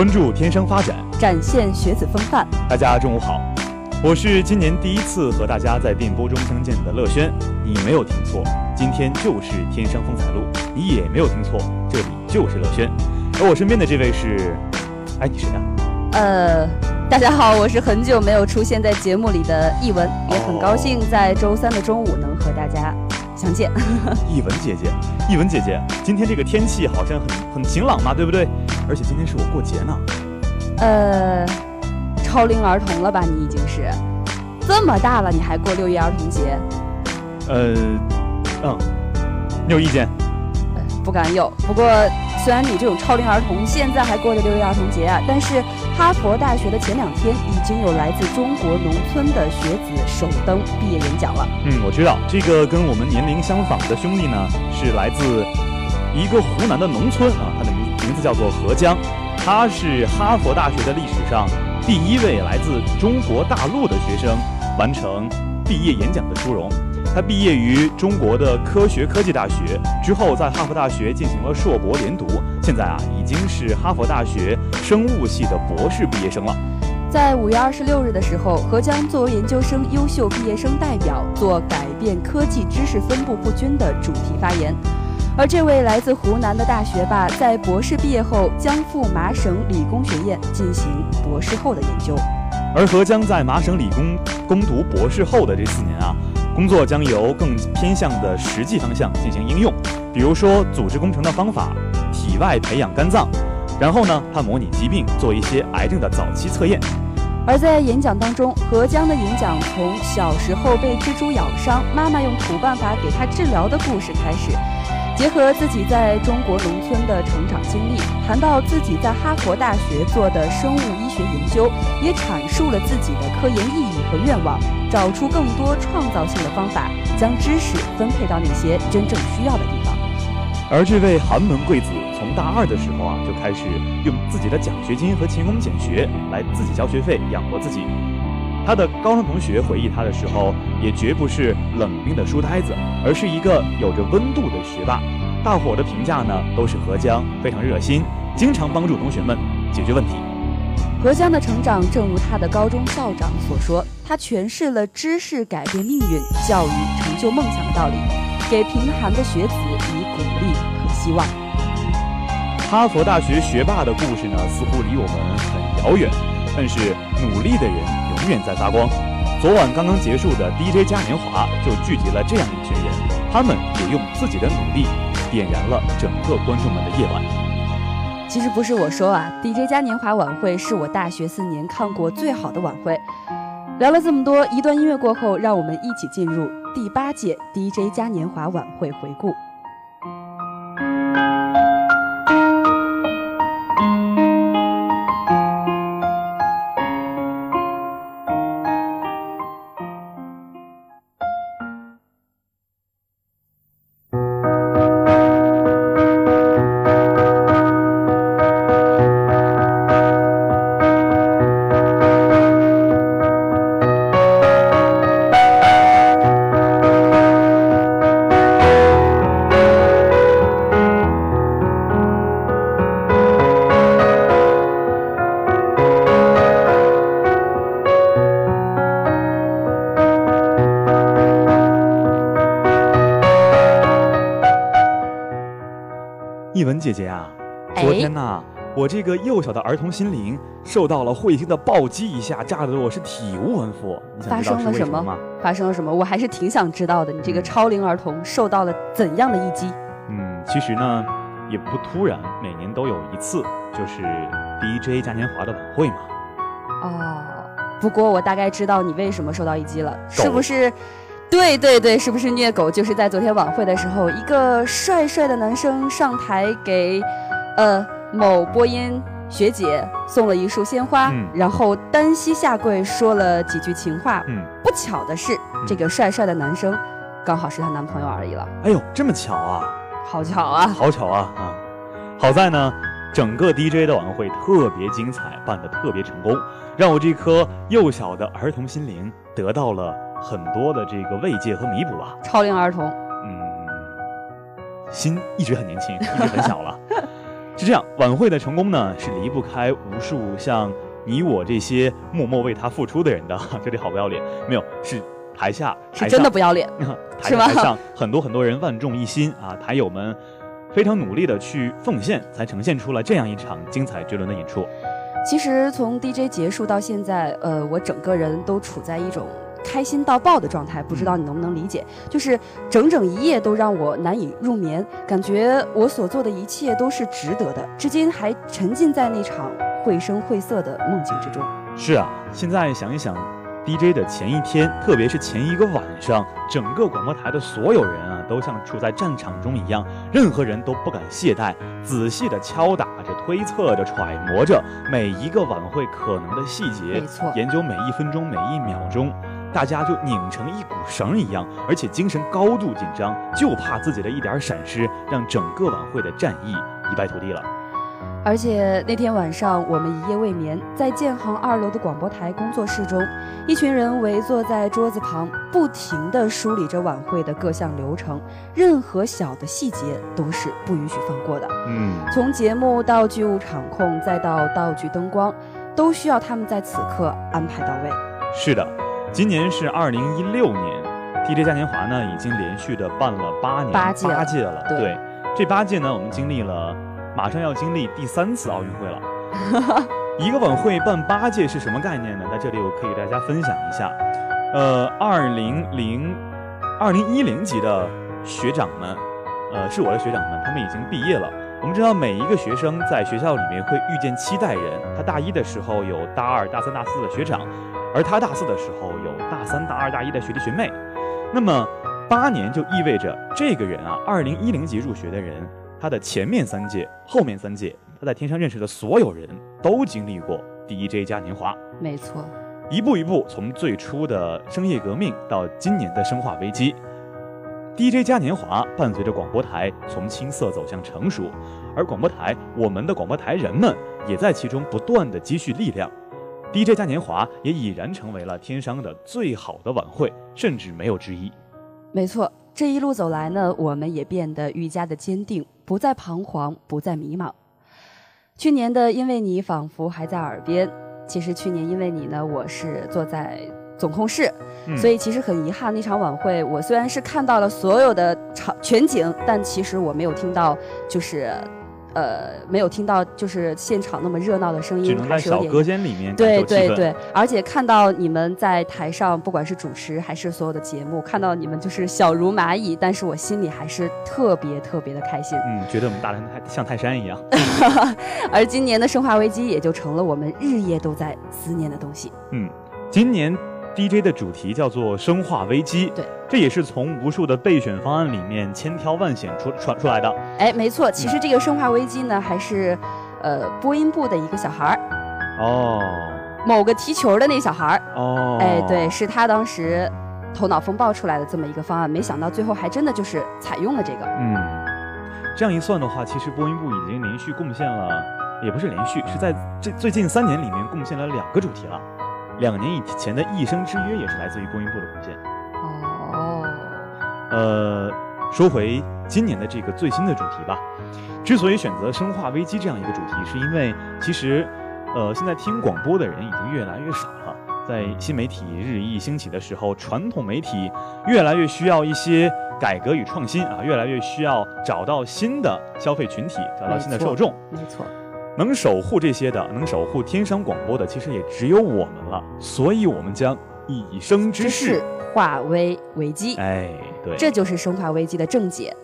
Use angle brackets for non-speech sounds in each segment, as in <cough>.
关注天生发展，展现学子风范。大家中午好，我是今年第一次和大家在电波中相见的乐轩。你没有听错，今天就是天生风采录。你也没有听错，这里就是乐轩。而我身边的这位是，哎，你谁呀？呃，大家好，我是很久没有出现在节目里的译文，也很高兴在周三的中午能和大家相见。<laughs> 译文姐姐，译文姐姐，今天这个天气好像很很晴朗嘛，对不对？而且今天是我过节呢，呃，超龄儿童了吧？你已经是这么大了，你还过六一儿童节？呃，嗯，你有意见？不敢有。不过，虽然你这种超龄儿童现在还过着六一儿童节啊，但是哈佛大学的前两天已经有来自中国农村的学子首登毕业演讲了。嗯，我知道这个跟我们年龄相仿的兄弟呢，是来自一个湖南的农村啊，他的名。名字叫做何江，他是哈佛大学的历史上第一位来自中国大陆的学生完成毕业演讲的殊荣。他毕业于中国的科学科技大学之后，在哈佛大学进行了硕博连读，现在啊已经是哈佛大学生物系的博士毕业生了。在五月二十六日的时候，何江作为研究生优秀毕业生代表，做改变科技知识分布不均的主题发言。而这位来自湖南的大学霸，在博士毕业后将赴麻省理工学院进行博士后的研究。而何江在麻省理工攻读博士后的这四年啊，工作将由更偏向的实际方向进行应用，比如说组织工程的方法，体外培养肝脏，然后呢，他模拟疾病，做一些癌症的早期测验。而在演讲当中，何江的演讲从小时候被蜘蛛咬伤，妈妈用土办法给他治疗的故事开始，结合自己在中国农村的成长经历，谈到自己在哈佛大学做的生物医学研究，也阐述了自己的科研意义和愿望，找出更多创造性的方法，将知识分配到那些真正需要的地方。而这位寒门贵子从大二的时候啊，就开始用自己的奖学金和勤工俭学来自己交学费养活自己。他的高中同学回忆他的时候，也绝不是冷冰的书呆子，而是一个有着温度的学霸。大伙的评价呢，都是何江非常热心，经常帮助同学们解决问题。何江的成长，正如他的高中校长所说，他诠释了知识改变命运、教育成就梦想的道理，给贫寒的学子以鼓励和希望。哈佛大学学霸的故事呢，似乎离我们很遥远，但是努力的人永远在发光。昨晚刚刚结束的 DJ 嘉年华就聚集了这样一群人，他们也用自己的努力点燃了整个观众们的夜晚。其实不是我说啊，DJ 嘉年华晚会是我大学四年看过最好的晚会。聊了这么多，一段音乐过后，让我们一起进入第八届 DJ 嘉年华晚会回顾。我这个幼小的儿童心灵受到了彗星的暴击一下，炸得我是体无完肤。你想发生了什么吗？发生了什么？我还是挺想知道的。你这个超龄儿童受到了怎样的一击？嗯，其实呢，也不突然，每年都有一次，就是 DJ 嘉年华的晚会嘛。哦，不过我大概知道你为什么受到一击了，是不是？对对对，是不是虐狗？就是在昨天晚会的时候，一个帅帅的男生上台给，呃，某播音学姐送了一束鲜花，嗯然后单膝下跪说了几句情话。嗯，不巧的是，这个帅帅的男生刚好是她男朋友而已了，哎呦，这么巧啊，好巧啊！好巧啊啊！好在呢，整个 DJ 的晚会特别精彩，办得特别成功，让我这颗幼小的儿童心灵得到了很多的这个慰藉和弥补吧。超龄儿童，嗯，心一直很年轻，一直很小了。<laughs> 是这样，晚会的成功呢，是离不开无数像你我这些默默为他付出的人的。<laughs> 这里好不要脸，没有，是台下是真的不要脸。<laughs> 台是吗台上很多很多人万众一心啊，台友们非常努力的去奉献，才呈现出了这样一场精彩绝伦的演出。其实从 DJ 结束到现在，呃，我整个人都处在一种开心到爆的状态，不知道你能不能理解？就是整整一夜都让我难以入眠，感觉我所做的一切都是值得的，至今还沉浸在那场绘声绘色的梦境之中。是啊，现在想一想，DJ 的前一天，特别是前一个晚上，整个广播台的所有人啊，都像处在战场中一样，任何人都不敢懈怠，仔细的敲打着、推测着、揣摩着每一个晚会可能的细节没，错，研究每一分钟、每一秒钟。大家就拧成一股绳一样，而且精神高度紧张，就怕自己的一点闪失，让整个晚会的战役一败涂地了。而且那天晚上，我们一夜未眠，在建行二楼的广播台工作室中，一群人围坐在桌子旁，不停地梳理着晚会的各项流程，任何小的细节都是不允许放过的。嗯，从节目到剧务场控，再到道具灯光，都需要他们在此刻安排到位。是的，今年是二零一六年，DJ 嘉年华呢已经连续的办了八年，八届了。对这八届呢，我们经历了，马上要经历第三次奥运会了。<laughs> 一个晚会办八届是什么概念呢？在这里我可以给大家分享一下。呃，二零零二零一零级的学长们，呃，是我的学长们，他们已经毕业了。我们知道每一个学生在学校里面会遇见七代人，他大一的时候有大二、大三、大四的学长，而他大四的时候有大三、大二、大一的学弟学妹。那么八年就意味着这个人啊，二零一零级入学的人，他的前面三届、后面三届，他在天上认识的所有人都经历过 DJ 嘉年华。没错，一步一步从最初的商业革命到今年的生化危机。DJ 嘉年华伴随着广播台从青涩走向成熟，而广播台，我们的广播台人们也在其中不断的积蓄力量。DJ 嘉年华也已然成为了天商的最好的晚会，甚至没有之一。没错，这一路走来呢，我们也变得愈加的坚定，不再彷徨，不再迷茫。去年的因为你仿佛还在耳边，其实去年因为你呢，我是坐在。总控室，所以其实很遗憾，那场晚会我虽然是看到了所有的场全景，但其实我没有听到，就是，呃，没有听到就是现场那么热闹的声音，只能在小隔间里面对对对，而且看到你们在台上，不管是主持还是所有的节目，看到你们就是小如蚂蚁，但是我心里还是特别特别的开心。嗯，觉得我们大的像泰山一样。<laughs> 而今年的生化危机也就成了我们日夜都在思念的东西。嗯，今年。DJ 的主题叫做《生化危机》，对，这也是从无数的备选方案里面千挑万选出传出来的。哎，没错，其实这个《生化危机》呢，还是，呃，播音部的一个小孩儿，哦，某个踢球的那小孩儿，哦，哎，对，是他当时头脑风暴出来的这么一个方案，没想到最后还真的就是采用了这个。嗯，这样一算的话，其实播音部已经连续贡献了，也不是连续，是在这最近三年里面贡献了两个主题了。两年以前的《一生之约》也是来自于播音部的贡献。哦，呃，说回今年的这个最新的主题吧。之所以选择《生化危机》这样一个主题，是因为其实，呃，现在听广播的人已经越来越少了。在新媒体日益兴起的时候，传统媒体越来越需要一些改革与创新啊，越来越需要找到新的消费群体，找到新的受众。没错。能守护这些的，能守护天商广播的，其实也只有我们了。所以，我们将以生之势化危为机。哎，对，这就是生化危机的正解。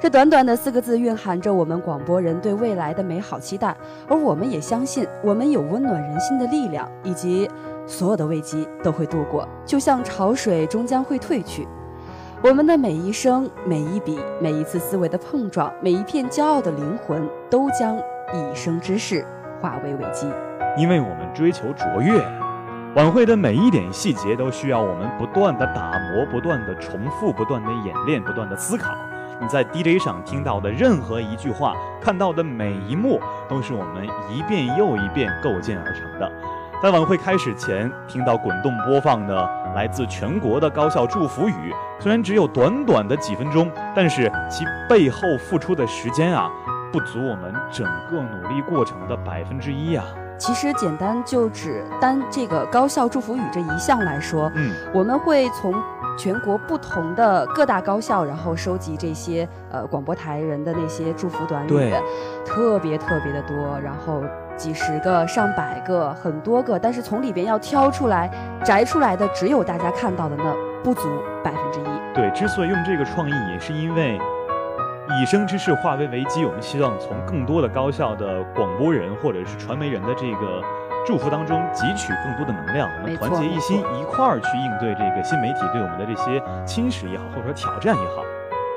这短短的四个字，蕴含着我们广播人对未来的美好期待。而我们也相信，我们有温暖人心的力量，以及所有的危机都会度过，就像潮水终将会退去。我们的每一声、每一笔、每一次思维的碰撞，每一片骄傲的灵魂，都将。一生之事化为危机，因为我们追求卓越。晚会的每一点细节都需要我们不断的打磨、不断的重复、不断的演练、不断的思考。你在 DJ 上听到的任何一句话，看到的每一幕，都是我们一遍又一遍构建而成的。在晚会开始前，听到滚动播放的来自全国的高校祝福语，虽然只有短短的几分钟，但是其背后付出的时间啊。不足我们整个努力过程的百分之一啊！其实简单就只单这个高校祝福语这一项来说，嗯，我们会从全国不同的各大高校，然后收集这些呃广播台人的那些祝福短语，特别特别的多，然后几十个、上百个、很多个，但是从里边要挑出来、摘出来的，只有大家看到的那不足百分之一。对，之所以用这个创意，也是因为。以生之事化危为危机，我们希望从更多的高校的广播人或者是传媒人的这个祝福当中汲取更多的能量，我们团结一心，一块儿去应对这个新媒体对我们的这些侵蚀也好，或者说挑战也好。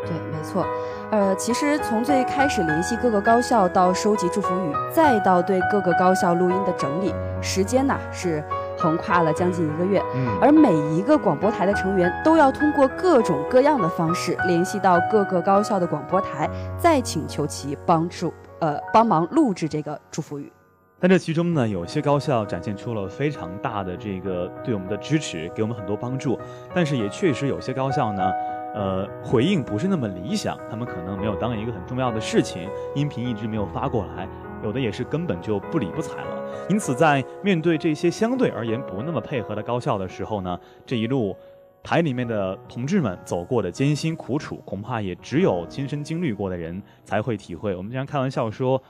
对，没错。呃，其实从最开始联系各个高校，到收集祝福语，再到对各个高校录音的整理，时间呢是。横跨了将近一个月，嗯而每一个广播台的成员都要通过各种各样的方式联系到各个高校的广播台，再请求其帮助，呃，帮忙录制这个祝福语。但这其中呢，有些高校展现出了非常大的这个对我们的支持，给我们很多帮助。但是也确实有些高校呢，呃，回应不是那么理想，他们可能没有当一个很重要的事情，音频一直没有发过来。有的也是根本就不理不睬了，因此在面对这些相对而言不那么配合的高校的时候呢，这一路台里面的同志们走过的艰辛苦楚，恐怕也只有亲身经历过的人才会体会。我们经常开玩笑说，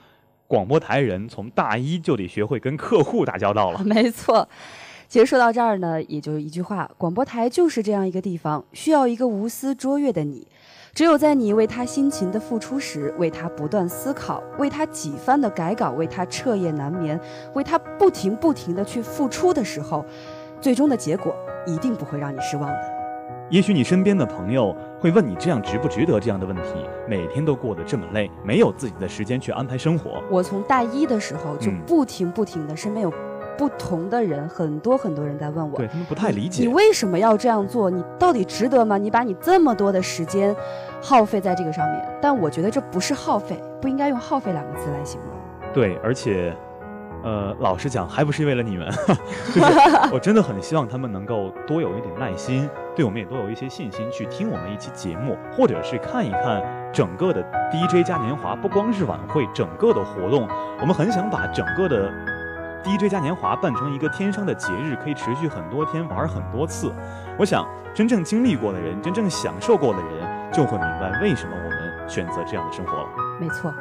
广播台人从大一就得学会跟客户打交道了。<laughs> 没错，其实说到这儿呢，也就一句话：广播台就是这样一个地方，需要一个无私卓越的你。只有在你为他辛勤的付出时，为他不断思考，为他几番的改稿，为他彻夜难眠，为他不停不停的去付出的时候，最终的结果一定不会让你失望的。也许你身边的朋友会问你这样值不值得这样的问题，每天都过得这么累，没有自己的时间去安排生活。我从大一的时候就嗯不停不停的，身边有不同的人，很多很多人在问我，对他们不太理解你解。为什么要这样做？你到底值得吗？你把你这么多的时间耗费在这个上面，但我觉得这不是耗费，不应该用耗费两个字来形容。对，而且，呃，老实讲，还不是为了你们，<laughs> 就是我真的很希望他们能够多有一点耐心，对我们也多有一些信心，去听我们一期节目，或者是看一看整个的 DJ 嘉年华，不光是晚会，整个的活动，我们很想把整个的 DJ 嘉年华办成一个天生的节日，可以持续很多天，玩很多次。我想，真正经历过的人，真正享受过的人，就会明白为什么我们选择这样的生活了。没错。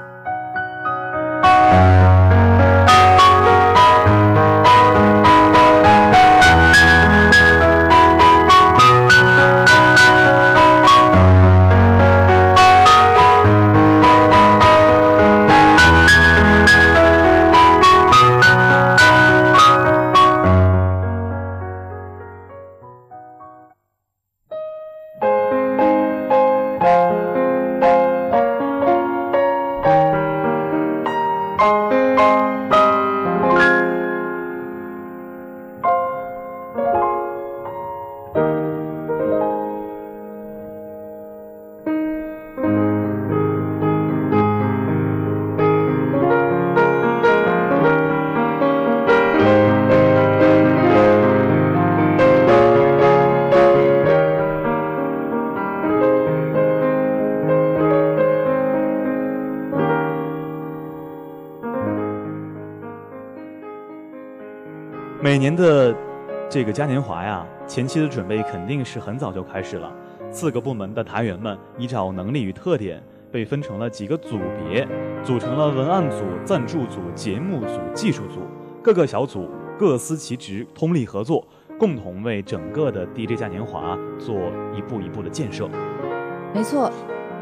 这个嘉年华呀，前期的准备肯定是很早就开始了。四个部门的台员们依照能力与特点，被分成了几个组别，组成了文案组、赞助组、节目组、技术组。各个小组各司其职，通力合作，共同为整个的 DJ 嘉年华做一步一步的建设。没错，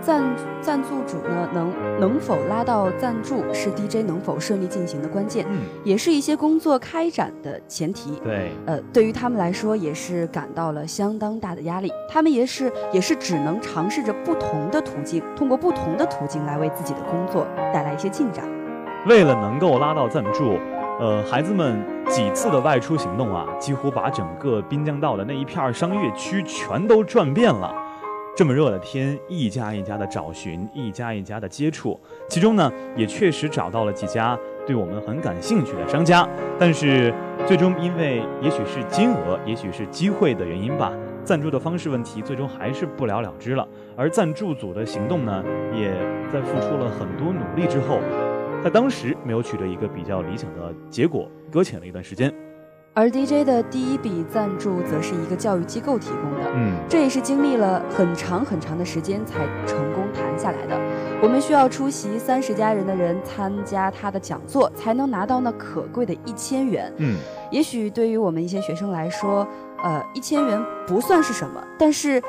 赞赞助主呢能能否拉到赞助，是 DJ 能否顺利进行的关键，嗯，也是一些工作开展的前提。对，呃，对于他们来说也是感到了相当大的压力，他们也是也是只能尝试着不同的途径，通过不同的途径来为自己的工作带来一些进展。为了能够拉到赞助，呃，孩子们几次的外出行动啊，几乎把整个滨江道的那一片儿商业区全都转遍了。这么热的天，一家一家的找寻，一家一家的接触，其中呢，也确实找到了几家对我们很感兴趣的商家，但是最终因为也许是金额，也许是机会的原因吧，赞助的方式问题，最终还是不了了之了。而赞助组的行动呢，也在付出了很多努力之后，在当时没有取得一个比较理想的结果，搁浅了一段时间。而 DJ 的第一笔赞助则是一个教育机构提供的，嗯，这也是经历了很长很长的时间才成功谈下来的。我们需要出席三十家人的人参加他的讲座，才能拿到那可贵的一千元。嗯，也许对于我们一些学生来说，呃，一千元不算是什么，但是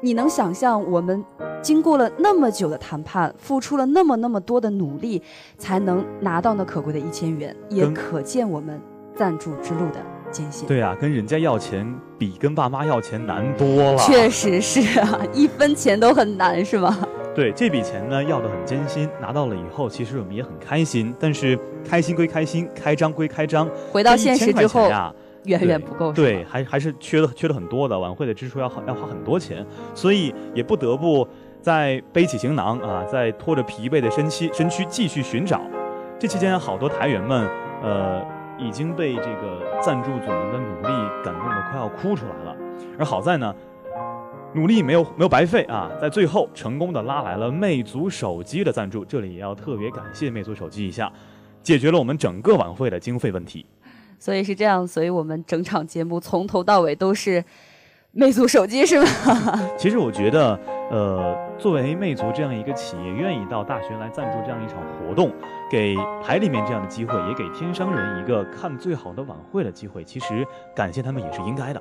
你能想象我们经过了那么久的谈判，付出了那么那么多的努力，才能拿到那可贵的一千元，也可见我们赞助之路的艰辛。对啊，跟人家要钱比跟爸妈要钱难多了。确实是啊，一分钱都很难，是吗？对这笔钱呢，要的很艰辛，拿到了以后，其实我们也很开心。但是开心归开心，开张归开张，回到现实之后这1000块钱，呀，远远不够。是对，还还是缺的缺的很多的，晚会的支出要要花很多钱，所以也不得不再背起行囊啊，在拖着疲惫的身躯身躯继续寻找。这期间，好多台员们，呃，已经被这个赞助组们的努力感动得快要哭出来了。而好在呢，努力没有没有白费啊，在最后成功的拉来了魅族手机的赞助，这里也要特别感谢魅族手机一下，解决了我们整个晚会的经费问题。所以是这样，所以我们整场节目从头到尾都是魅族手机，是吗？<laughs> 其实我觉得，呃，作为魅族这样一个企业，愿意到大学来赞助这样一场活动，给台里面这样的机会，也给天商人一个看最好的晚会的机会，其实感谢他们也是应该的。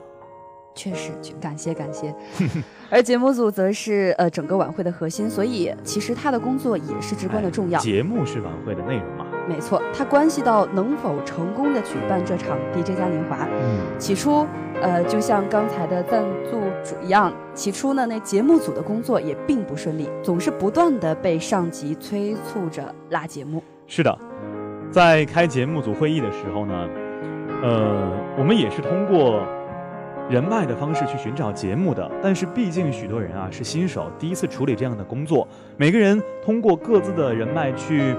确实，感谢感谢。<laughs> 而节目组则是呃整个晚会的核心，所以其实他的工作也是至关的重要。节目是晚会的内容嘛？没错，它关系到能否成功的举办这场 DJ 嘉年华。嗯，起初，呃，就像刚才的赞助主一样，起初呢，那节目组的工作也并不顺利，总是不断的被上级催促着拉节目。是的，在开节目组会议的时候呢，呃，我们也是通过。人脉的方式去寻找节目的，但是毕竟许多人啊是新手，第一次处理这样的工作。每个人通过各自的人脉去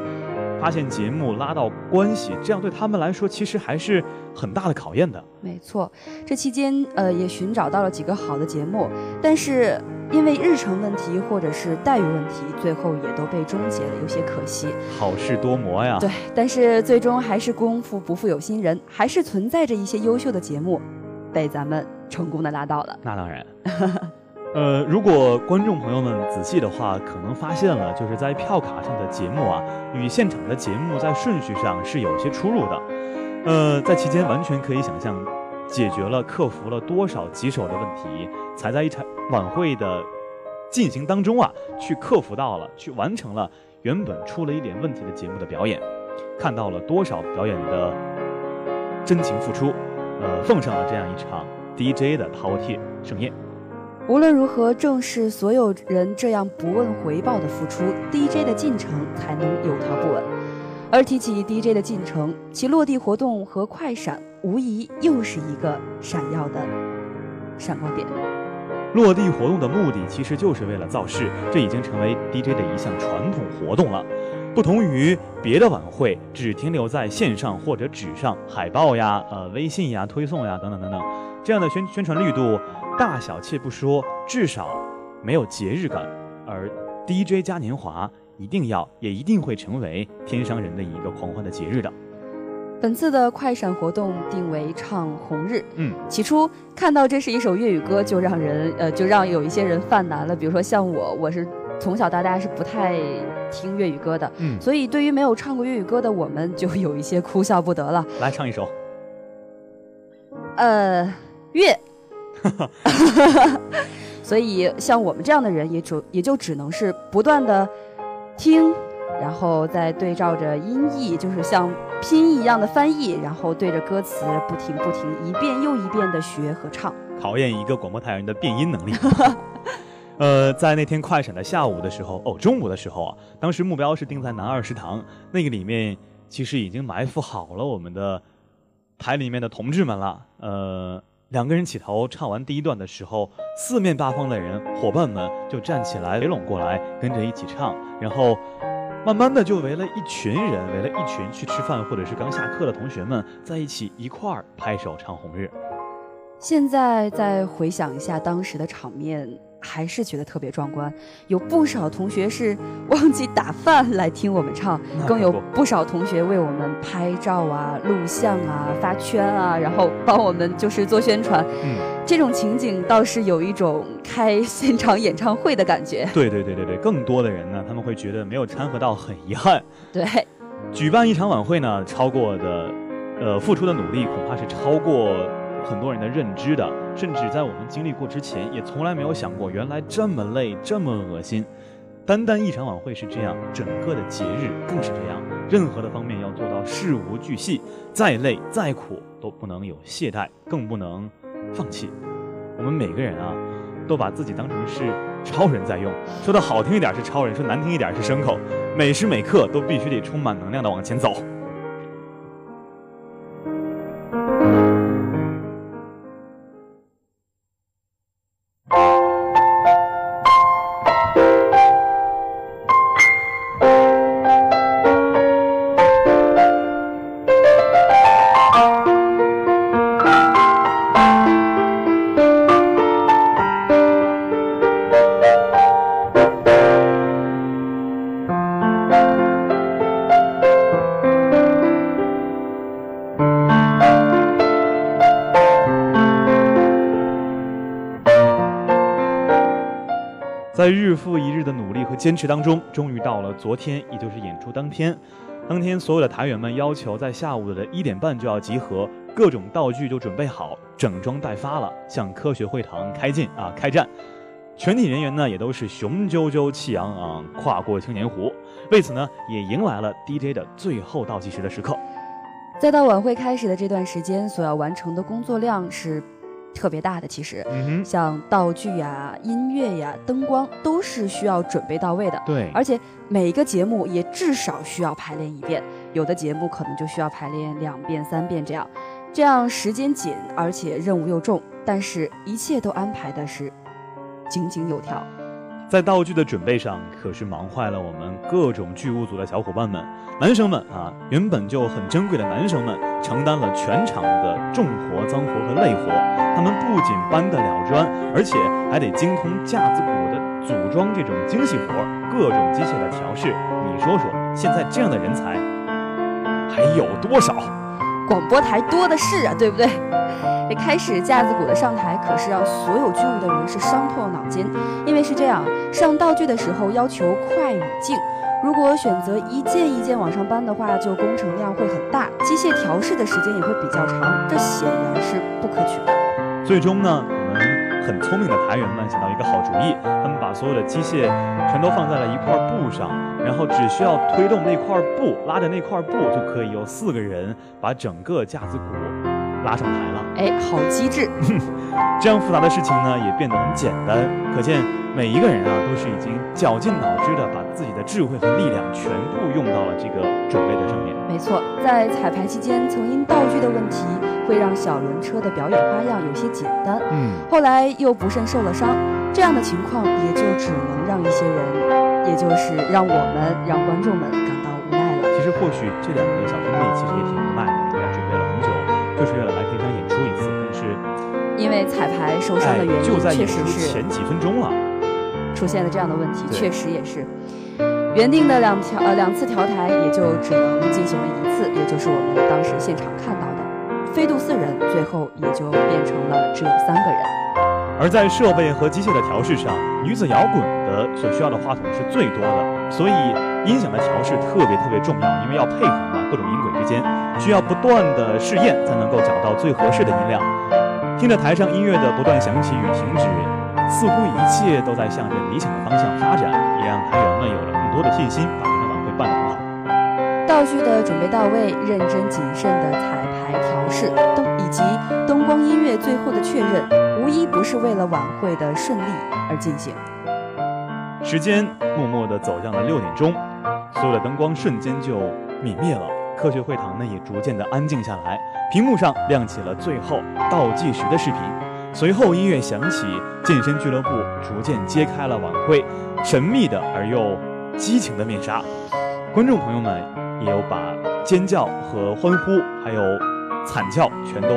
发现节目，拉到关系，这样对他们来说其实还是很大的考验的。没错，这期间呃也寻找到了几个好的节目，但是因为日程问题或者是待遇问题，最后也都被终结了，有些可惜。好事多磨呀。对，但是最终还是功夫不负有心人，还是存在着一些优秀的节目被咱们。成功的拉到了，那当然。<laughs> 呃，如果观众朋友们仔细的话，可能发现了，就是在票卡上的节目啊，与现场的节目在顺序上是有些出入的。呃，在期间完全可以想象，解决了、克服了多少棘手的问题，才在一场晚会的进行当中啊，去克服到了，去完成了原本出了一点问题的节目的表演，看到了多少表演的真情付出，呃，奉上了这样一场。DJ 的饕餮盛宴，无论如何，正是所有人这样不问回报的付出，DJ 的进程才能有条不紊。而提起 DJ 的进程，其落地活动和快闪，无疑又是一个闪耀的闪光点。落地活动的目的其实就是为了造势，这已经成为 DJ 的一项传统活动了。不同于别的晚会，只停留在线上或者纸上，海报呀、呃微信呀、推送呀等等等等。这样的宣宣传力度大小且不说，至少没有节日感。而 DJ 嘉年华一定要也一定会成为天商人的一个狂欢的节日的。本次的快闪活动定为唱红日。嗯，起初看到这是一首粤语歌，就让人呃就让有一些人犯难了。比如说像我，我是从小到大是不太听粤语歌的。嗯，所以对于没有唱过粤语歌的我们，就有一些哭笑不得了。来唱一首。呃。乐，<laughs> 所以像我们这样的人，也只也就只能是不断的听，然后再对照着音译，就是像拼音一样的翻译，然后对着歌词不停不停一遍又一遍的学和唱，考验一个广播台人的变音能力。<laughs> 呃，在那天快闪的下午的时候，哦，中午的时候啊，当时目标是定在南二食堂，那个里面其实已经埋伏好了我们的台里面的同志们了，呃。两个人起头唱完第一段的时候，四面八方的人伙伴们就站起来围拢过来，跟着一起唱，然后慢慢的就围了一群人，围了一群去吃饭或者是刚下课的同学们在一起一块儿拍手唱红日。现在再回想一下当时的场面。还是觉得特别壮观，有不少同学是忘记打饭来听我们唱，更有不少同学为我们拍照啊、录像啊、发圈啊，然后帮我们就是做宣传。嗯，这种情景倒是有一种开现场演唱会的感觉。对对对对对，更多的人呢，他们会觉得没有掺和到很遗憾。对，举办一场晚会呢，超过的，呃，付出的努力恐怕是超过。很多人的认知的，甚至在我们经历过之前，也从来没有想过，原来这么累，这么恶心。单单一场晚会是这样，整个的节日更是这样。任何的方面要做到事无巨细，再累再苦都不能有懈怠，更不能放弃。我们每个人啊，都把自己当成是超人在用。说的好听一点是超人，说难听一点是牲口。每时每刻都必须得充满能量的往前走。坚持当中，终于到了昨天，也就是演出当天。当天，所有的台员们要求在下午的一点半就要集合，各种道具就准备好，整装待发了，向科学会堂开进啊开战。全体人员呢也都是雄赳赳气昂昂，跨过青年湖。为此呢，也迎来了 DJ 的最后倒计时的时刻。再到晚会开始的这段时间，所要完成的工作量是特别大的。其实，嗯，像道具呀、音乐呀、灯光都是需要准备到位的。对，而且每一个节目也至少需要排练一遍，有的节目可能就需要排练两遍、三遍这样。这样时间紧，而且任务又重，但是一切都安排的是井井有条。在道具的准备上，可是忙坏了我们各种剧务组的小伙伴们。男生们啊，原本就很珍贵的男生们，承担了全场的重活、脏活和累活。他们不仅搬得了砖，而且还得精通架子鼓的组装这种精细活，各种机械的调试。你说说，现在这样的人才还有多少？广播台多的是啊，对不对？一开始架子鼓的上台，可是让所有剧务的人是伤透了脑筋，因为是这样，上道具的时候要求快与静，如果选择一件一件往上搬的话，就工程量会很大，机械调试的时间也会比较长，这显然是不可取的。最终呢，很聪明的团员们想到一个好主意，他们把所有的机械全都放在了一块布上，然后只需要推动那块布，拉着那块布就可以有四个人把整个架子鼓。拉上台了。哎，好机智！<laughs> 这样复杂的事情呢，也变得很简单。可见每一个人啊，都是已经绞尽脑汁的把自己的智慧和力量全部用到了这个准备的上面。没错，在彩排期间，曾因道具的问题，会让小轮车的表演花样有些简单。嗯，后来又不慎受了伤，这样的情况也就只能让一些人，也就是让我们、让观众们感到无奈了。其实或许这两个小兄弟其实也挺无奈的，就是为了来平常演出一次，但是因为彩排受伤的原因，就在演确实是出前几分钟了。出现了这样的问题，确实也是。原定的两条呃两次调台也就只能进行了一次，也就是我们当时现场看到的，飞度四人，最后也就变成了只有三个人。而在设备和机械的调试上，女子摇滚的所需要的话筒是最多的，所以音响的调试特别特别重要，因为要配合嘛，各种音轨之间需要不断的试验，才能够找到最合适的音量。听着台上音乐的不断响起与停止，似乎一切都在向着理想的方向发展，也让台员们有了更多的信心，把这场晚会办得很好。道具的准备到位，认真谨慎的彩排调试灯以及灯光音乐最后的确认，无一不是为了晚会的顺利而进行。时间默默地走向了六点钟，所有的灯光瞬间就泯灭了，科学会堂呢也逐渐的安静下来，屏幕上亮起了最后倒计时的视频，随后音乐响起，健身俱乐部逐渐揭开了晚会神秘的而又激情的面纱，观众朋友们也有把尖叫和欢呼还有惨叫全都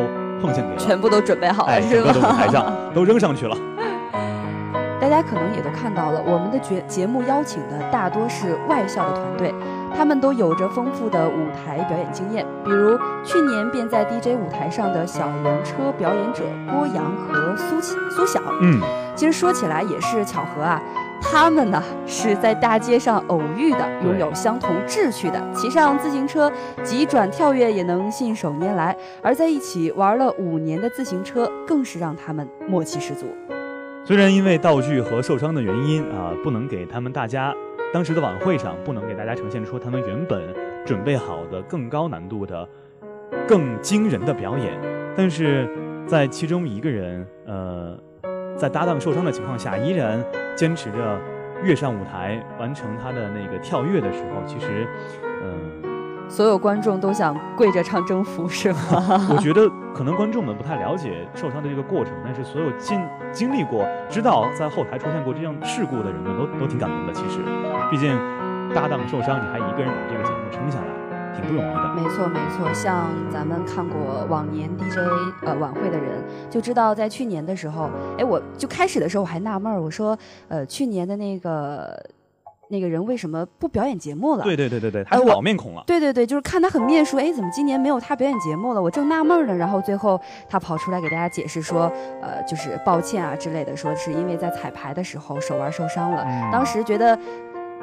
奉献给了，全部都准备好了，哎，是整个的舞台？上都扔上去了。大家可能也都看到了，我们的节节目邀请的大多是外校的团队，他们都有着丰富的舞台表演经验。比如去年便在 DJ 舞台上的小轮车表演者郭阳和苏起苏晓，嗯，其实说起来也是巧合啊。他们呢是在大街上偶遇的，拥有相同志趣的，骑上自行车急转跳跃也能信手拈来，而在一起玩了五年的自行车，更是让他们默契十足。虽然因为道具和受伤的原因啊，不能给他们大家当时的晚会上不能给大家呈现出他们原本准备好的更高难度的、更惊人的表演，但是在其中一个人呃，在搭档受伤的情况下，依然坚持着跃上舞台完成他的那个跳跃的时候，其实，嗯、所有观众都想跪着唱征服，是吗？<laughs> 我觉得可能观众们不太了解受伤的这个过程，但是所有经经历过、知道在后台出现过这样事故的人们都都挺感动的。其实，毕竟搭档受伤，你还一个人把这个节目撑下来，挺不容易的。没错没错，像咱们看过往年 DJ 呃晚会的人，就知道在去年的时候，哎，我就开始的时候我还纳闷儿，我说，呃，去年的那个那个人为什么不表演节目了？对对对对对，他是哎我老面孔了。对对对，就是看他很面熟，哎，怎么今年没有他表演节目了？我正纳闷呢，然后最后他跑出来给大家解释说，呃，就是抱歉啊之类的，说是因为在彩排的时候手腕受伤了，嗯当时觉得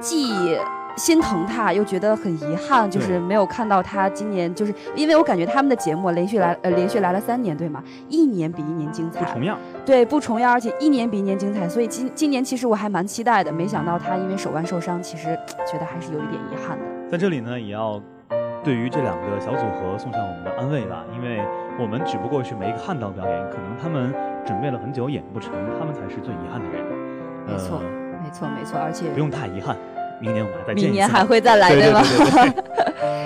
既心疼他，又觉得很遗憾，就是没有看到他今年，就是因为我感觉他们的节目连续来呃连续来了三年，对吗？一年比一年精彩，不重样。对，不重样，而且一年比一年精彩，所以今今年其实我还蛮期待的。没想到他因为手腕受伤，其实觉得还是有一点遗憾的。在这里呢，也要对于这两个小组合送上我们的安慰吧，因为我们只不过是没看到表演，可能他们准备了很久演不成，他们才是最遗憾的人。没错，没错，没错，而且不用太遗憾。明年我们还再明年还会再来对吗？对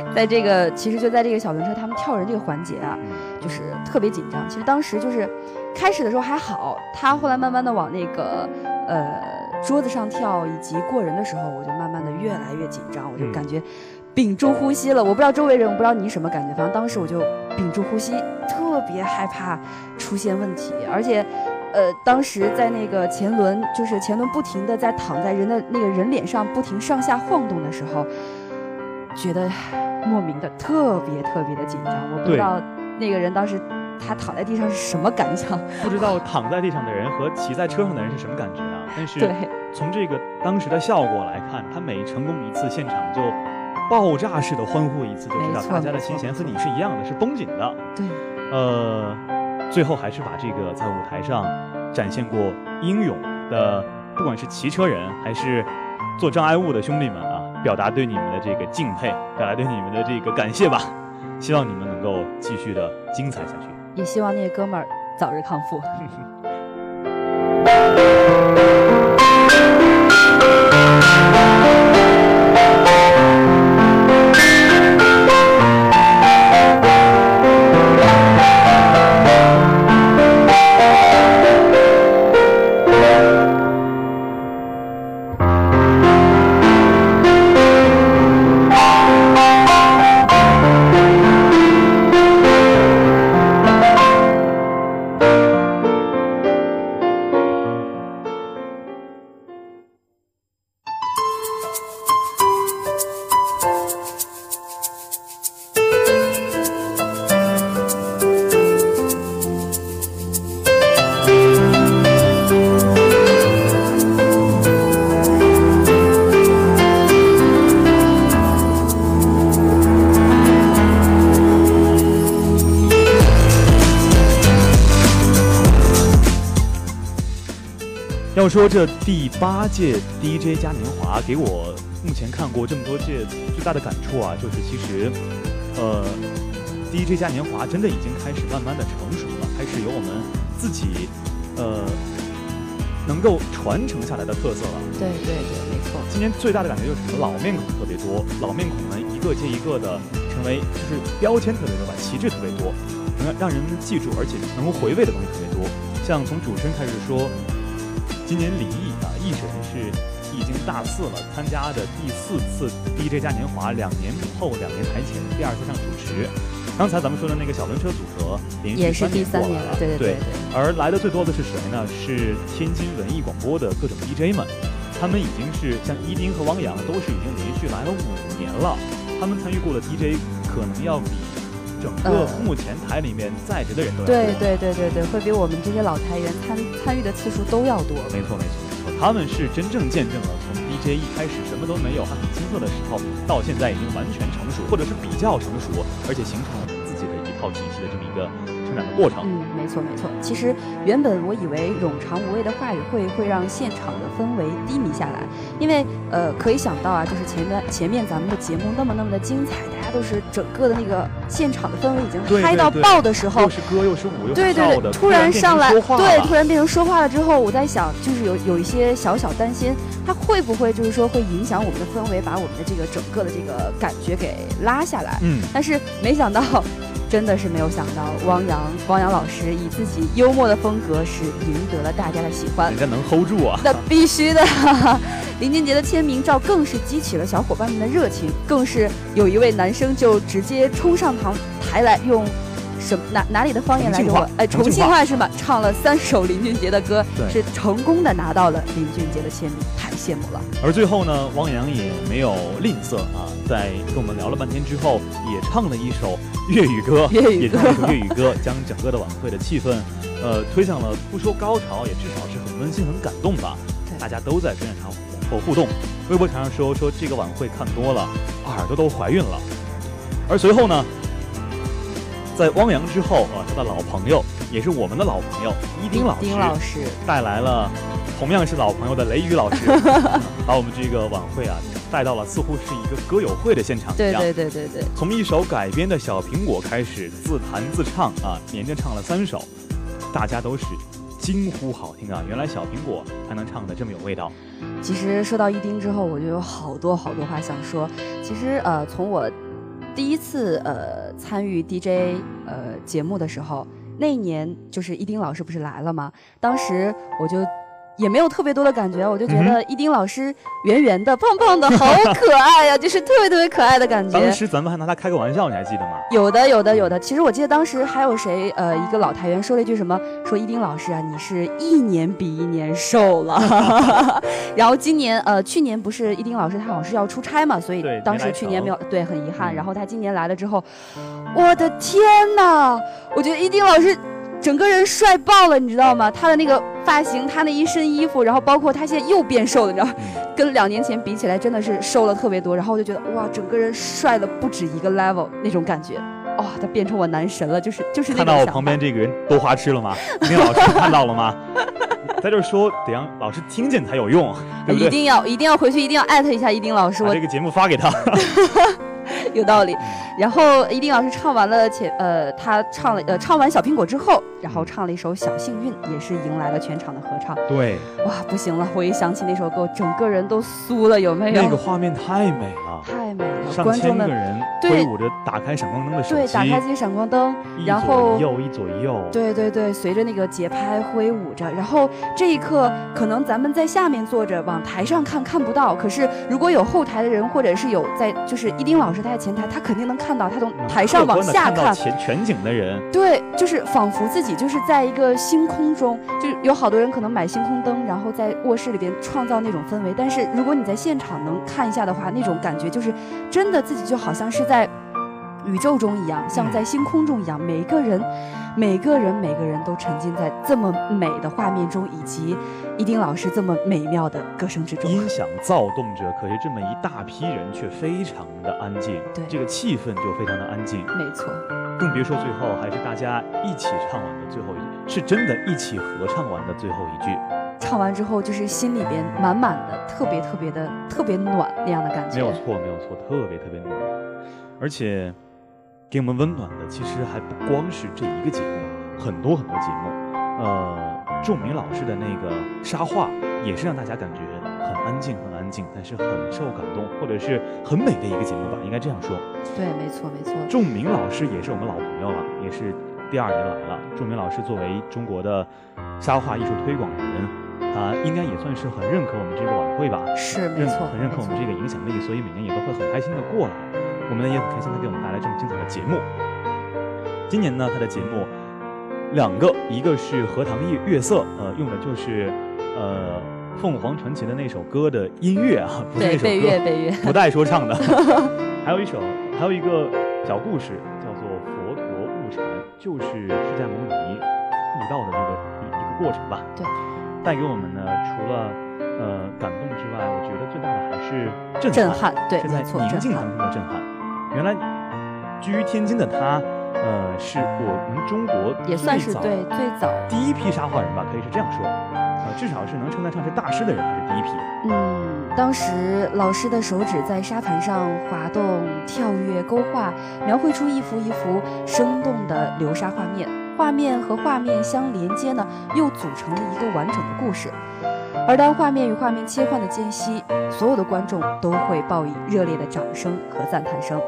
<laughs> 在这个其实就在这个小轮车他们跳人这个环节啊，就是特别紧张。其实当时就是开始的时候还好，他后来慢慢的往那个呃桌子上跳以及过人的时候，我就慢慢的越来越紧张，我就感觉屏住呼吸了。我不知道周围人，我不知道你什么感觉，反正当时我就屏住呼吸，特别害怕出现问题，而且。呃，当时在那个前轮，就是前轮不停的在躺在人的那个人脸上不停上下晃动的时候，觉得莫名的特别特别的紧张。我不知道那个人当时他躺在地上是什么感想。不知道 <laughs> 躺在地上的人和骑在车上的人是什么感觉啊？但是从这个当时的效果来看，他每成功一次，现场就爆炸式的欢呼一次，就知道大家的心弦和你是一样的，是绷紧的。对，呃。最后还是把这个在舞台上展现过英勇的，不管是骑车人还是做障碍物的兄弟们啊，表达对你们的这个敬佩，表达对你们的这个感谢吧。希望你们能够继续的精彩下去，也希望那些哥们儿早日康复。<laughs> 说这第八届 DJ 嘉年华，给我目前看过这么多届最大的感触啊，就是其实，呃，DJ 嘉年华真的已经开始慢慢的成熟了，开始有我们自己，呃，能够传承下来的特色了。对对对，没错。今年最大的感觉就是什么老面孔特别多，老面孔们一个接一个的成为就是标签特别多吧，旗帜特别多，能让人们记住而且能够回味的东西特别多。像从主持人开始说。今年李毅啊，易神是已经大四了，参加的第四次 DJ 嘉年华，两年后两年台前第二次上主持。刚才咱们说的那个小轮车组合，连续三年过来了，对对对。而来的最多的是谁呢？是天津文艺广播的各种 DJ 们，他们已经是像伊丁和汪洋，都是已经连续来了五年了。他们参与过的 DJ 可能要比。整个目前台里面在职的人都要对对对对对，会比我们这些老台员参参与的次数都要多。没错没错没错，他们是真正见证了从 DJ 一开始什么都没有还很青涩的时候，到现在已经完全成熟，或者是比较成熟，而且形成了自己的一套体系的这么一个成长的过程。嗯，没错没错。其实原本我以为冗长无味的话语会会让现场的氛围低迷下来，因为呃可以想到啊，就是前段前面咱们的节目那么那么的精彩。就是整个的那个现场的氛围已经嗨到爆的时候，又是歌又是舞又是跳的，突然上来，对，突然变成说话了之后，我在想，就是有有一些小小担心，它会不会就是说会影响我们的氛围，把我们的这个整个的这个感觉给拉下来？嗯，但是没想到。真的是没有想到，汪洋汪洋老师以自己幽默的风格是赢得了大家的喜欢。人家能 hold 住啊！那必须的。<laughs> 林俊杰的签名照更是激起了小伙伴们的热情，更是有一位男生就直接冲上旁台来用。什哪哪里的方言来着？哎，重庆话是吗？唱了三首林俊杰的歌，是成功的拿到了林俊杰的签名，太羡慕了。而最后呢，汪洋也没有吝啬啊，在跟我们聊了半天之后，也唱了一首粤语歌，也唱了一首粤语歌，将整个的晚会的气氛，呃，推向了不说高潮，也至少是很温馨、很感动吧。大家都在跟着他或互动。微博常常说说这个晚会看多了，耳朵都怀孕了。而随后呢，在汪洋之后啊，他的老朋友也是我们的老朋友伊丁老师，丁老师带来了同样是老朋友的雷雨老师，<laughs> 把我们这个晚会啊带到了似乎是一个歌友会的现场一样。对对对对对。从一首改编的小苹果开始，自弹自唱啊，连着唱了三首，大家都是惊呼好听啊！原来小苹果还能唱的这么有味道。其实说到一丁之后，我就有好多好多话想说。其实呃，从我。第一次呃参与 DJ 呃节目的时候，那一年就是一丁老师不是来了吗？当时我就。也没有特别多的感觉，我就觉得一丁老师圆圆的、胖胖的，好可爱呀，<laughs> 就是特别特别可爱的感觉。当时咱们还拿他开个玩笑，你还记得吗？有的，有的，有的。其实我记得当时还有谁，呃，一个老台员说了一句什么，说一丁老师啊，你是一年比一年瘦了。<laughs> <laughs> 然后今年，呃，去年不是一丁老师他好像是要出差嘛，所以当时去年没有，对，很遗憾。然后他今年来了之后，我的天哪，我觉得一丁老师。整个人帅爆了，你知道吗？他的那个发型，他那一身衣服，然后包括他现在又变瘦了，你知道，跟两年前比起来真的是瘦了特别多。然后我就觉得哇，整个人帅了不止一个 level 那种感觉，哇，他变成我男神了，就是就是那 <laughs> 看到我旁边这个人多花痴了吗？丁老师看到了吗？<laughs> 在这说得让老师听见才有用，对不对？一定要一定要回去，一定要艾特一下一丁老师，我这个节目发给他。<laughs> 有道理，然后一定老师唱完了前呃，他唱了呃，唱完小苹果之后，然后唱了一首小幸运，也是迎来了全场的合唱。对，哇，不行了，我一想起那首歌，整个人都酥了，有没有？那个画面太美了，太美了，上千个人挥舞着打开闪光灯的手机，对，打开自己闪光灯，然后一左一右，一左一右，对对对，随着那个节拍挥舞着，然后这一刻，可能咱们在下面坐着，往台上看看不到，可是如果有后台的人，或者是有在，就是一丁老师他在前台，他肯定能看到，他从台上往下看。全全景的人，对，就是仿佛自己就是在一个星空中，就有好多人可能买星空灯，然后在卧室里边创造那种氛围。但是如果你在现场能看一下的话，那种感觉就是真的自己就好像是在宇宙中一样，像在星空中一样，每一个人。每个人每个人都沉浸在这么美的画面中，以及一丁老师这么美妙的歌声之中。音响躁动着，可是这么一大批人却非常的安静。对，这个气氛就非常的安静。没错。更别说最后还是大家一起唱完的最后一句，是真的一起合唱完的最后一句。唱完之后，就是心里边满满的，特别特别的特别暖那样的感觉。没有错，没有错，特别特别暖，而且。给我们温暖的，其实还不光是这一个节目，很多很多节目。呃，仲明老师的那个沙画，也是让大家感觉很安静，很安静，但是很受感动，或者是很美的一个节目吧，应该这样说。对，没错，没错。仲明老师也是我们老朋友了，也是第二年来了。仲明老师作为中国的沙画艺术推广人，啊应该也算是很认可我们这个晚会吧？是，没错，很认可我们这个影响力，所以每年也都会很开心的过来。我们呢也很开心，他给我们带来这么精彩的节目。今年呢，他的节目两个，一个是《荷塘月月色》，呃，用的就是呃凤凰传奇的那首歌的音乐啊，不是那首歌，不带说唱的。<laughs> 还有一首，还有一个小故事，叫做《佛陀悟禅》，就是释迦牟尼悟道的这个一一个过程吧。对，带给我们呢，除了。呃，感动之外，我觉得最大的还是震撼，对，是在宁静当中的震撼。原来居于天津的他，呃，是我们中国也算是对最早第一批沙画人吧，可以是这样说。呃，至少是能称得上是大师的人，还是第一批。嗯，当时老师的手指在沙盘上滑动、跳跃、勾画，描绘出一幅一幅生动的流沙画面。画面和画面相连接呢，又组成了一个完整的故事。而当画面与画面切换的间隙，所有的观众都会报以热烈的掌声和赞叹声。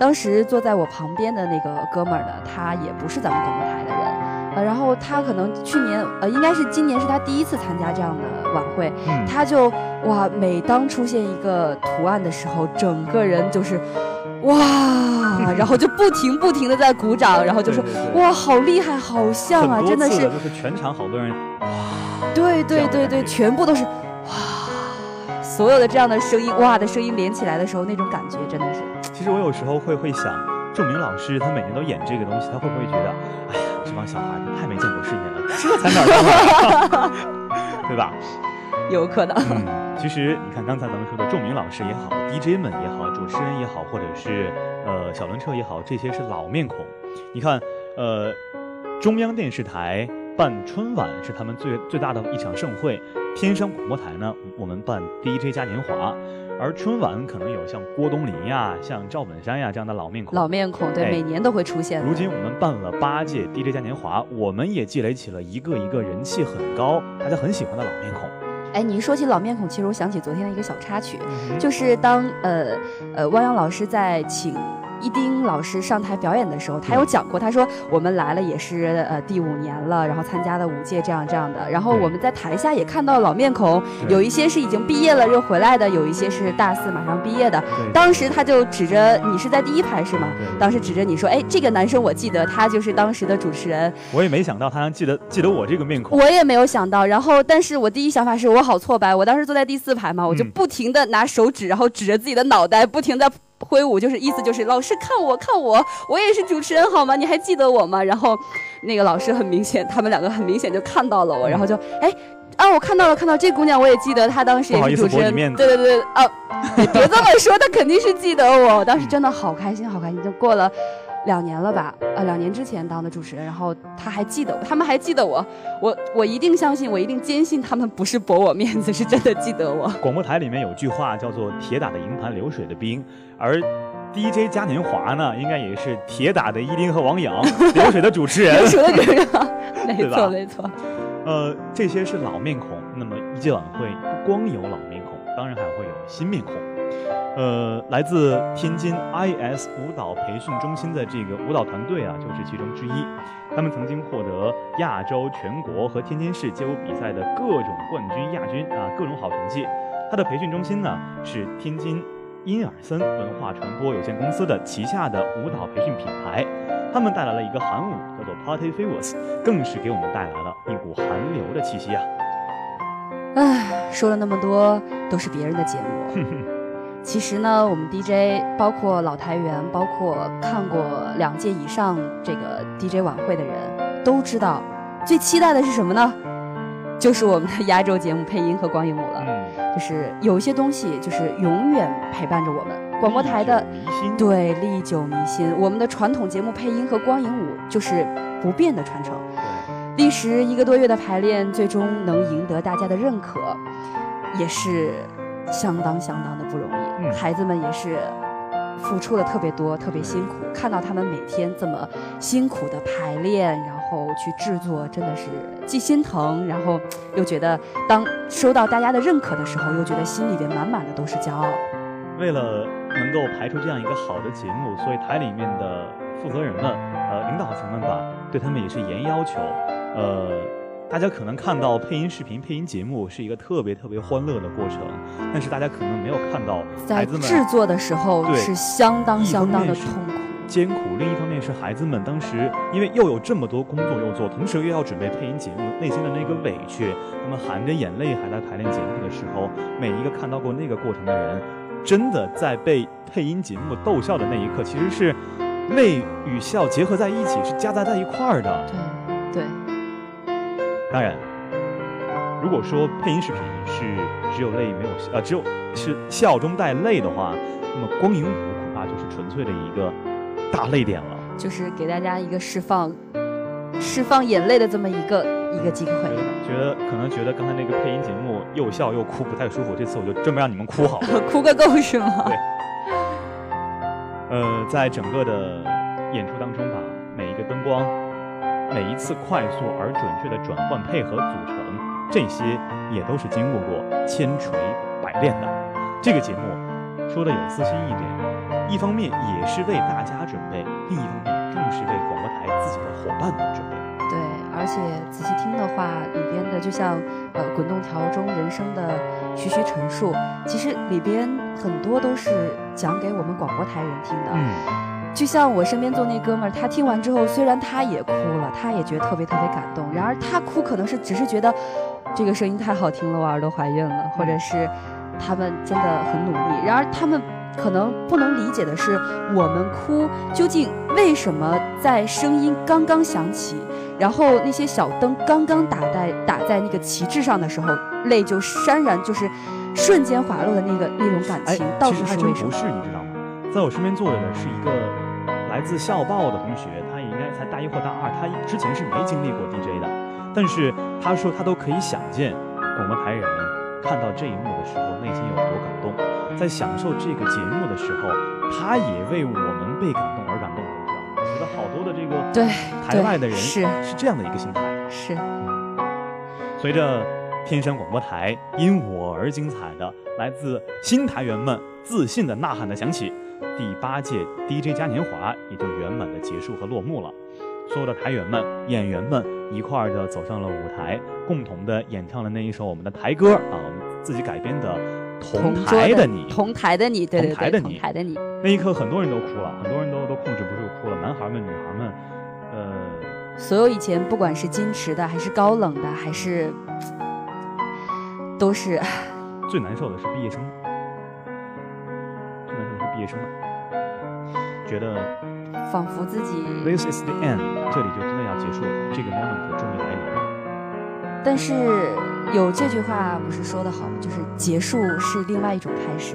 当时坐在我旁边的那个哥们儿呢，他也不是咱们广播台的人，呃，然后他可能去年，呃，应该是今年是他第一次参加这样的晚会，他就哇，每当出现一个图案的时候，整个人就是哇，<laughs> 然后就不停不停的在鼓掌，然后就说哇，好厉害，好像啊，真的是，就是全场好多人哇。对对对对，全部都是哇！所有的这样的声音，哇的声音连起来的时候，那种感觉真的是。其实我有时候会会想，仲明老师他每年都演这个东西，他会不会觉得，哎呀，这帮小孩太没见过世面了，这才哪儿哪对吧？有可能。嗯，其实你看刚才咱们说的仲明老师也好，DJ 们也好，主持人也好，或者是呃小轮车也好，这些是老面孔。你看，呃，中央电视台办春晚是他们最最大的一场盛会，天山广播台呢，我们办 DJ 嘉年华。而春晚可能有像郭冬临呀、像赵本山呀这样的老面孔，老面孔对，每年都会出现。如今我们办了八届 DJ 嘉年华，我们也积累起了一个一个人气很高、大家很喜欢的老面孔。哎，你一说起老面孔，其实我想起昨天的一个小插曲，就是当呃呃汪洋老师在请。一丁老师上台表演的时候，他有讲过，他说我们来了也是呃第五年了，然后参加了五届这样这样的，然后我们在台下也看到老面孔，有一些是已经毕业了又回来的，有一些是大四马上毕业的。当时他就指着你是在第一排是吗？当时指着你说，哎，这个男生我记得他就是当时的主持人。我也没想到他能记得记得我这个面孔。我也没有想到，然后但是我第一想法是我好挫败，我当时坐在第四排嘛，我就不停的拿手指，然后指着自己的脑袋，不停的。挥舞就是意思就是老师看我看我我也是主持人好吗？你还记得我吗？然后那个老师很明显，他们两个很明显就看到了我，然后就哎 <laughs> 啊我看到了看到这姑娘我也记得她当时也是主持人，对对对啊，别这么说，她肯定是记得我，当时真的好开心好开心，就过了。两年了吧？呃，两年之前当的主持人，然后他还记得我，他们还记得我，我我一定相信，我一定坚信他们不是驳我面子，是真的记得我。<laughs> 广播台里面有句话叫做“铁打的营盘流水的兵”，而 DJ 嘉年华呢，应该也是铁打的伊丁和王洋，<laughs> 流水的主持人，流水的主持人，<laughs> 没错没错。呃，这些是老面孔，那么一届晚会不光有老面孔，当然还会有新面孔。呃，来自天津 IS 舞蹈培训中心的这个舞蹈团队啊，就是其中之一。他们曾经获得亚洲、全国和天津市街舞比赛的各种冠军、亚军啊，各种好成绩。他的培训中心呢，是天津因尔森文化传播有限公司的旗下的舞蹈培训品牌。他们带来了一个韩舞，叫做 Party Favors，更是给我们带来了一股韩流的气息啊。唉，说了那么多，都是别人的节目。<laughs> 其实呢，我们 DJ 包括老台员，包括看过两届以上这个 DJ 晚会的人，都知道最期待的是什么呢？就是我们的压轴节目配音和光影舞了。就是有一些东西，就是永远陪伴着我们广播台的，对，历久弥新。我们的传统节目配音和光影舞就是不变的传承。历时一个多月的排练，最终能赢得大家的认可，也是。相当相当的不容易，孩子们也是付出了特别多，特别辛苦。看到他们每天这么辛苦的排练，然后去制作，真的是既心疼，然后又觉得当收到大家的认可的时候，又觉得心里边满满的都是骄傲。为了能够排出这样一个好的节目，所以台里面的负责人们，呃，领导层们吧，对他们也是严要求，呃。大家可能看到配音视频、配音节目是一个特别特别欢乐的过程，但是大家可能没有看到孩子们制作的时候是相当相当的痛苦、艰苦。另一方面是孩子们当时因为又有这么多工作要做，同时又要准备配音节目，内心的那个委屈，他们含着眼泪还在排练节目的时候，每一个看到过那个过程的人，真的在被配音节目逗笑的那一刻，其实是泪与笑结合在一起，是夹杂在一块儿的。对。当然，如果说配音视频是只有泪没有呃只有是笑中带泪的话，那么光影舞恐怕就是纯粹的一个大泪点了。就是给大家一个释放释放眼泪的这么一个一个机会。觉得可能觉得刚才那个配音节目又笑又哭不太舒服，这次我就专门让你们哭好了，<laughs> 哭个够是吗？对。呃，在整个的演出当中吧，每一个灯光。每一次快速而准确的转换配合组成，这些也都是经过过千锤百炼的。这个节目说的有私心一点，一方面也是为大家准备，另一方面更是为广播台自己的伙伴们准备。对，而且仔细听的话，里边的就像呃滚动条中人生的徐徐陈述，其实里边很多都是讲给我们广播台人听的。嗯。就像我身边坐那哥们儿，他听完之后，虽然他也哭了，他也觉得特别特别感动。然而他哭可能是只是觉得这个声音太好听了，我耳朵怀孕了，或者是他们真的很努力。然而他们可能不能理解的是，我们哭究竟为什么在声音刚刚响起，然后那些小灯刚刚打在打在那个旗帜上的时候，泪就潸然就是。瞬间滑落的那个那种感情，到底是为什么？不是，你知道吗？在我身边坐着的是一个来自校报的同学，他应该才大一或大二，他之前是没经历过 DJ 的，但是他说他都可以想见广播台人看到这一幕的时候内心有多感动，在享受这个节目的时候，他也为我们被感动而感动？我觉得好多的这个对台外的人是是这样的一个心态，是。随着天山广播台因我而精彩的来自新台员们自信的呐喊的响起，第八届 DJ 嘉年华也就圆满的结束和落幕了。所有的台员们、演员们一块儿的走上了舞台，共同的演唱了那一首我们的台歌啊，我们自己改编的《同台的你》。同台的你，对对对，同台的你，台的你。那一刻，很多人都哭了，很多人都都控制不住哭了，男孩们、女孩们，呃，所有以前不管是矜持的，还是高冷的，还是，都是。最难受的是毕业生。毕业生们觉得，仿佛自己 This is the end，这里就真的要结束了，这个 moment 终于来临了。但是有这句话不是说的好吗，就是结束是另外一种开始。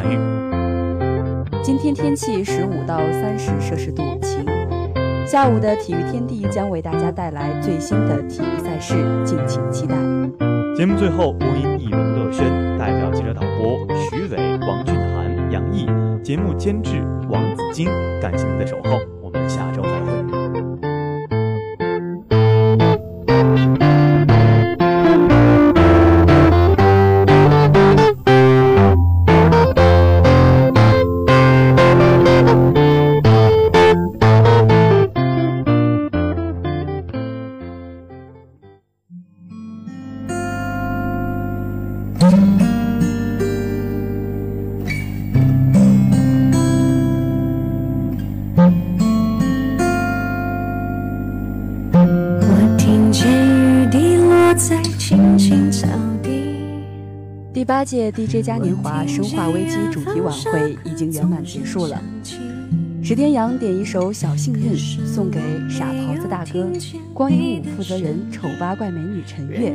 参与。今天天气十五到三十摄氏度，晴。下午的体育天地将为大家带来最新的体育赛事，敬请期待。节目最后，播音艺文乐轩代表记者导播徐伟、王俊涵、杨毅，节目监制王子金，感谢您的守候，届 DJ 嘉年华生化危机主题晚会已经圆满结束了。史天阳点一首《小幸运》送给傻狍子大哥，光影舞负责人丑八怪美女陈月，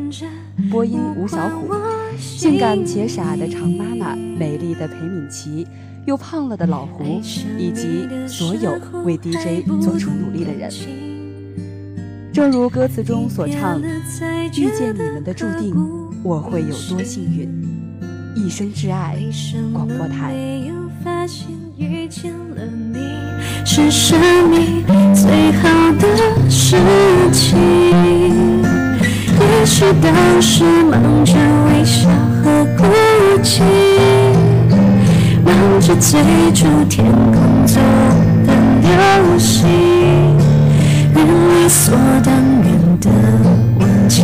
播音吴小虎，性感且傻的常妈妈，美丽的裴敏琪，又胖了的老胡，以及所有为 DJ 做出努力的人。正如歌词中所唱：“遇见你们的注定，我会有多幸运。”一生挚爱广播台。没有发现遇见了你是生命最好的事情也许当时忙着微笑和哭泣，忙着追逐天空中的流星，人理所当然的问题，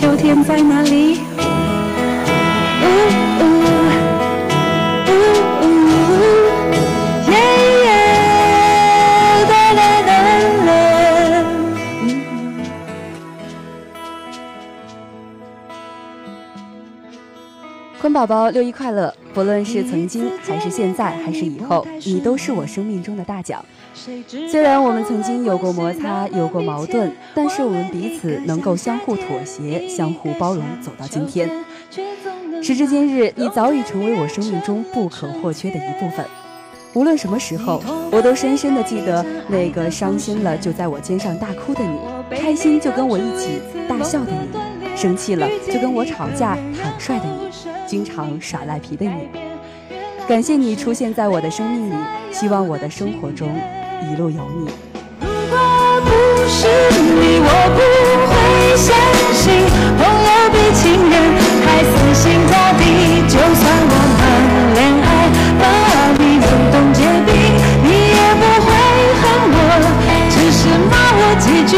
秋天在哪里？宝宝六一快乐！不论是曾经，还是现在，还是以后，你都是我生命中的大奖。虽然我们曾经有过摩擦，有过矛盾，但是我们彼此能够相互妥协，相互包容，走到今天。时至今日，你早已成为我生命中不可或缺的一部分。无论什么时候，我都深深的记得那个伤心了就在我肩上大哭的你，开心就跟我一起大笑的你，生气了就跟我吵架坦率的你，经常耍赖皮的你。感谢你出现在我的生命里，希望我的生活中一路有你。如果不是你，我不会相信朋友比情人还死心塌地。就算我们恋爱，把你冷冻结冰，你也不会恨我，只是骂我几句。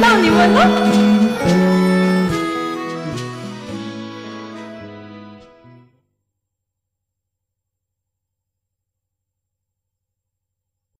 到你们了。